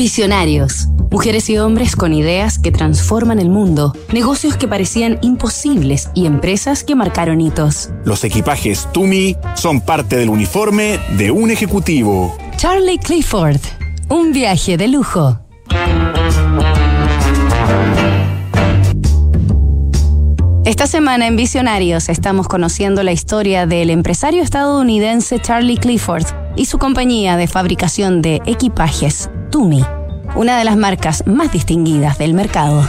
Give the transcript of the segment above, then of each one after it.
Visionarios. Mujeres y hombres con ideas que transforman el mundo, negocios que parecían imposibles y empresas que marcaron hitos. Los equipajes Tumi son parte del uniforme de un ejecutivo. Charlie Clifford. Un viaje de lujo. Esta semana en Visionarios estamos conociendo la historia del empresario estadounidense Charlie Clifford y su compañía de fabricación de equipajes, Tumi una de las marcas más distinguidas del mercado.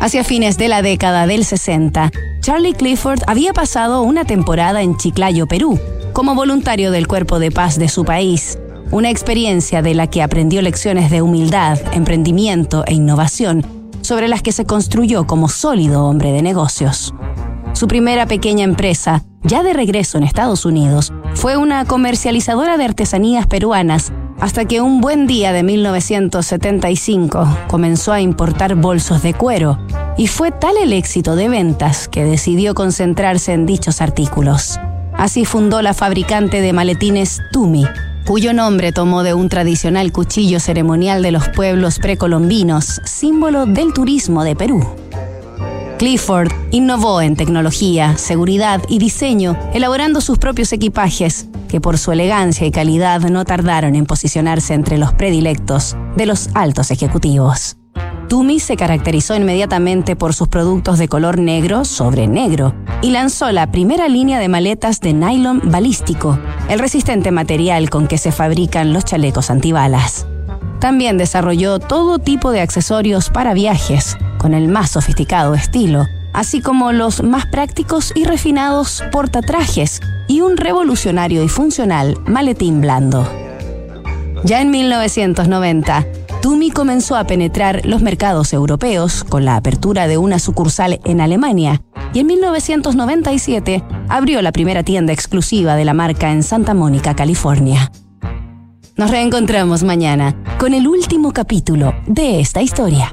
Hacia fines de la década del 60, Charlie Clifford había pasado una temporada en Chiclayo, Perú, como voluntario del cuerpo de paz de su país, una experiencia de la que aprendió lecciones de humildad, emprendimiento e innovación, sobre las que se construyó como sólido hombre de negocios. Su primera pequeña empresa, ya de regreso en Estados Unidos, fue una comercializadora de artesanías peruanas hasta que un buen día de 1975 comenzó a importar bolsos de cuero y fue tal el éxito de ventas que decidió concentrarse en dichos artículos. Así fundó la fabricante de maletines Tumi, cuyo nombre tomó de un tradicional cuchillo ceremonial de los pueblos precolombinos, símbolo del turismo de Perú. Clifford innovó en tecnología, seguridad y diseño, elaborando sus propios equipajes, que por su elegancia y calidad no tardaron en posicionarse entre los predilectos de los altos ejecutivos. Tumi se caracterizó inmediatamente por sus productos de color negro sobre negro y lanzó la primera línea de maletas de nylon balístico, el resistente material con que se fabrican los chalecos antibalas. También desarrolló todo tipo de accesorios para viajes, con el más sofisticado estilo, así como los más prácticos y refinados portatrajes y un revolucionario y funcional maletín blando. Ya en 1990, Tumi comenzó a penetrar los mercados europeos con la apertura de una sucursal en Alemania y en 1997 abrió la primera tienda exclusiva de la marca en Santa Mónica, California. Nos reencontramos mañana con el último capítulo de esta historia.